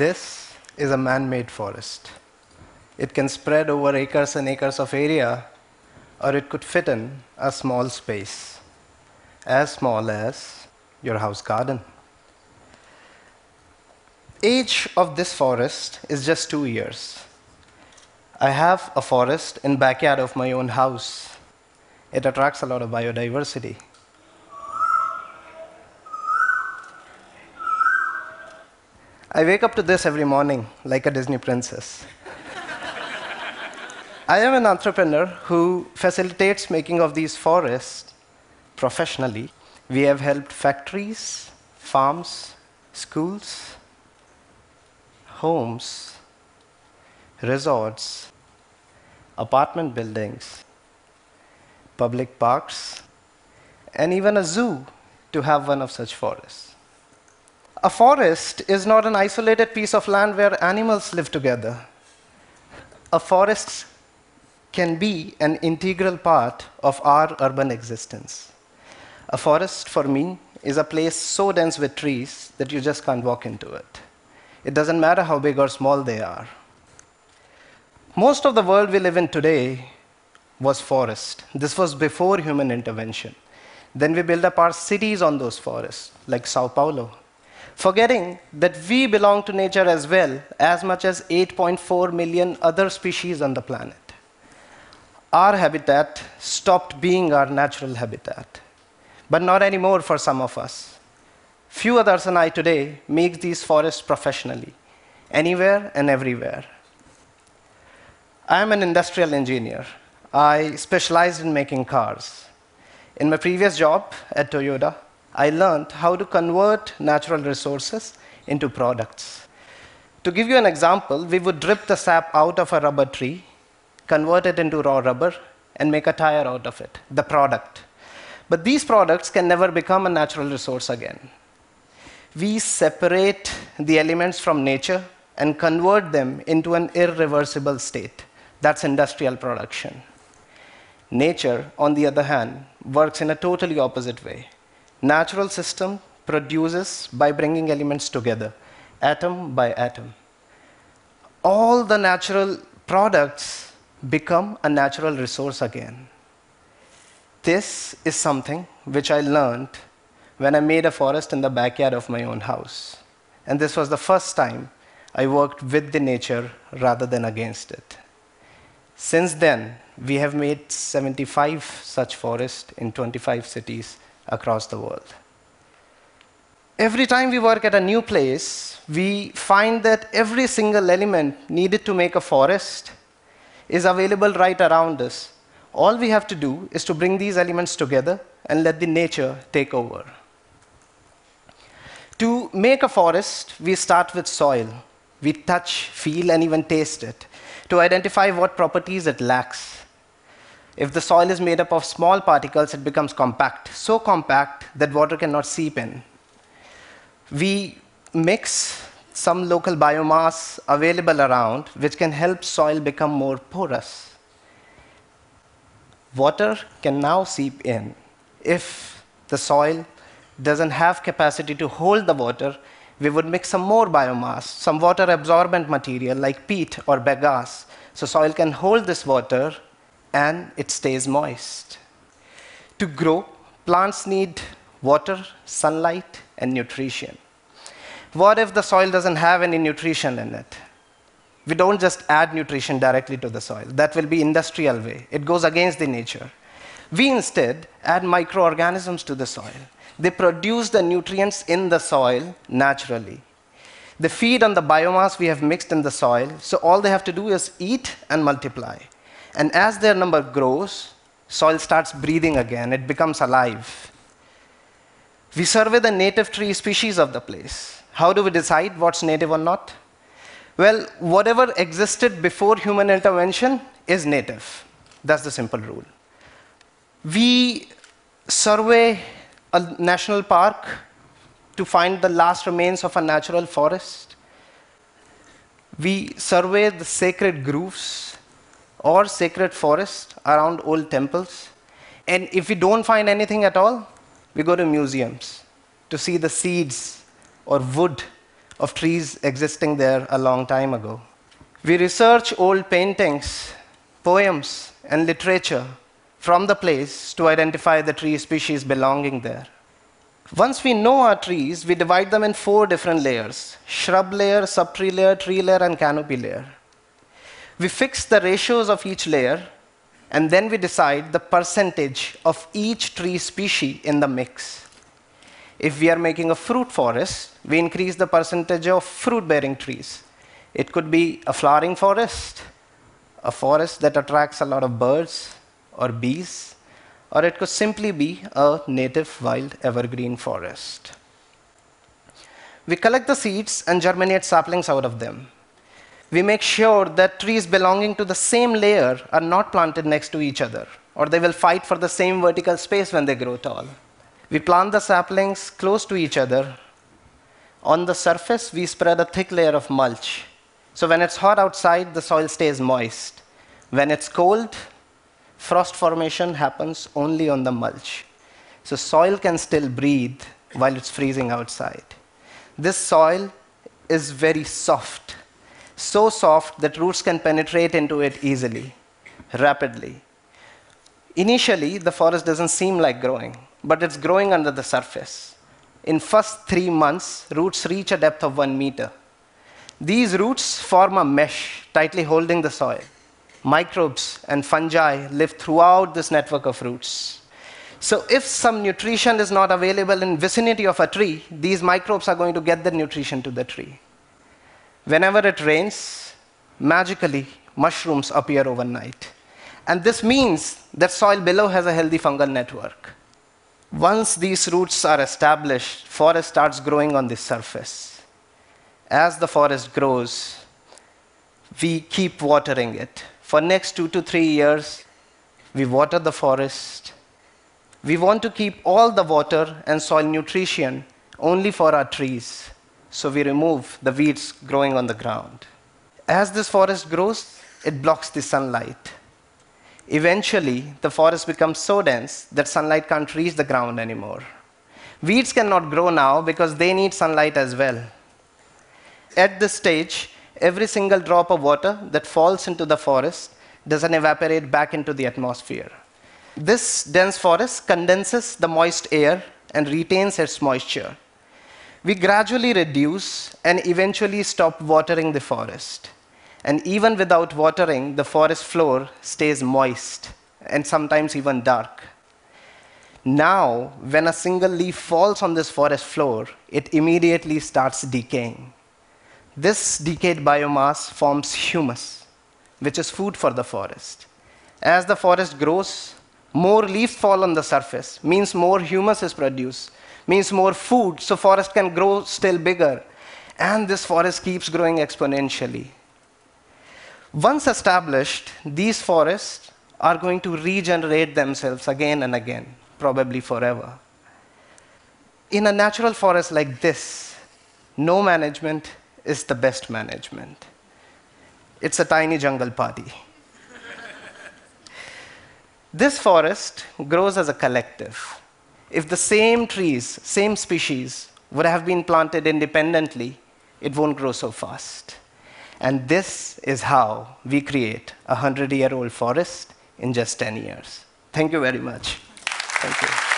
This is a man made forest. It can spread over acres and acres of area, or it could fit in a small space, as small as your house garden. Age of this forest is just two years. I have a forest in backyard of my own house. It attracts a lot of biodiversity. I wake up to this every morning like a Disney princess. I am an entrepreneur who facilitates making of these forests professionally. We have helped factories, farms, schools, homes, resorts, apartment buildings, public parks, and even a zoo to have one of such forests. A forest is not an isolated piece of land where animals live together. A forest can be an integral part of our urban existence. A forest, for me, is a place so dense with trees that you just can't walk into it. It doesn't matter how big or small they are. Most of the world we live in today was forest. This was before human intervention. Then we built up our cities on those forests, like Sao Paulo, forgetting that we belong to nature as well, as much as 8.4 million other species on the planet. Our habitat stopped being our natural habitat, but not anymore for some of us. Few others and I today make these forests professionally, anywhere and everywhere. I am an industrial engineer. I specialized in making cars. In my previous job at Toyota, I learned how to convert natural resources into products. To give you an example, we would drip the sap out of a rubber tree, convert it into raw rubber, and make a tire out of it, the product. But these products can never become a natural resource again. We separate the elements from nature and convert them into an irreversible state. That's industrial production. Nature, on the other hand, works in a totally opposite way. Natural system produces by bringing elements together, atom by atom. All the natural products become a natural resource again. This is something which I learned when I made a forest in the backyard of my own house. And this was the first time I worked with the nature rather than against it. Since then, we have made 75 such forests in 25 cities across the world. Every time we work at a new place, we find that every single element needed to make a forest is available right around us. All we have to do is to bring these elements together and let the nature take over. To make a forest, we start with soil. We touch, feel, and even taste it to identify what properties it lacks. If the soil is made up of small particles, it becomes compact, so compact that water cannot seep in. We mix some local biomass available around, which can help soil become more porous. Water can now seep in. If the soil doesn't have capacity to hold the water, we would mix some more biomass, some water absorbent material like peat or bagasse, so soil can hold this water and it stays moist. To grow, plants need water, sunlight, and nutrition. What if the soil doesn't have any nutrition in it? We don't just add nutrition directly to the soil. That will be industrial way. It goes against the nature. We instead add microorganisms to the soil. They produce the nutrients in the soil naturally. They feed on the biomass we have mixed in the soil, so all they have to do is eat and multiply. And as their number grows, soil starts breathing again, it becomes alive. We survey the native tree species of the place. How do we decide what's native or not? Well, whatever existed before human intervention is native. That's the simple rule. We survey a national park to find the last remains of a natural forest. We survey the sacred groves or sacred forests around old temples. And if we don't find anything at all, we go to museums to see the seeds or wood of trees existing there a long time ago. We research old paintings, poems, and literature from the place to identify the tree species belonging there. Once we know our trees, we divide them in four different layers shrub layer, subtree layer, tree layer, and canopy layer. We fix the ratios of each layer, and then we decide the percentage of each tree species in the mix. If we are making a fruit forest, we increase the percentage of fruit bearing trees. It could be a flowering forest, a forest that attracts a lot of birds or bees, or it could simply be a native wild evergreen forest. We collect the seeds and germinate saplings out of them. We make sure that trees belonging to the same layer are not planted next to each other, or they will fight for the same vertical space when they grow tall. We plant the saplings close to each other. On the surface, we spread a thick layer of mulch. So when it's hot outside, the soil stays moist. When it's cold, frost formation happens only on the mulch. So soil can still breathe while it's freezing outside. This soil is very soft, so soft that roots can penetrate into it easily, rapidly. Initially, the forest doesn't seem like growing, but it's growing under the surface. In first three months, roots reach a depth of one meter. These roots form a mesh tightly holding the soil microbes and fungi live throughout this network of roots. So if some nutrition is not available in vicinity of a tree, these microbes are going to get the nutrition to the tree. Whenever it rains, magically mushrooms appear overnight. And this means that soil below has a healthy fungal network. Once these roots are established, forest starts growing on the surface. As the forest grows, we keep watering it for next two to three years, we water the forest. We want to keep all the water and soil nutrition only for our trees. So we remove the weeds growing on the ground. As this forest grows, it blocks the sunlight. Eventually, the forest becomes so dense that sunlight can't reach the ground anymore. Weeds cannot grow now because they need sunlight as well. At this stage, every single drop of water that falls into the forest doesn't evaporate back into the atmosphere. This dense forest condenses the moist air and retains its moisture. We gradually reduce and eventually stop watering the forest. And even without watering, the forest floor stays moist and sometimes even dark. Now, when a single leaf falls on this forest floor, it immediately starts decaying. This decayed biomass forms humus, which is food for the forest. As the forest grows, more leaves fall on the surface, means more humus is produced, means more food, so forest can grow still bigger. And this forest keeps growing exponentially. Once established, these forests are going to regenerate themselves again and again, probably forever. In a natural forest like this, no management, is the best management. It's a tiny jungle party. this forest grows as a collective. If the same trees, same species, would have been planted independently, it won't grow so fast. And this is how we create a 100 year old forest in just 10 years. Thank you very much. Thank you.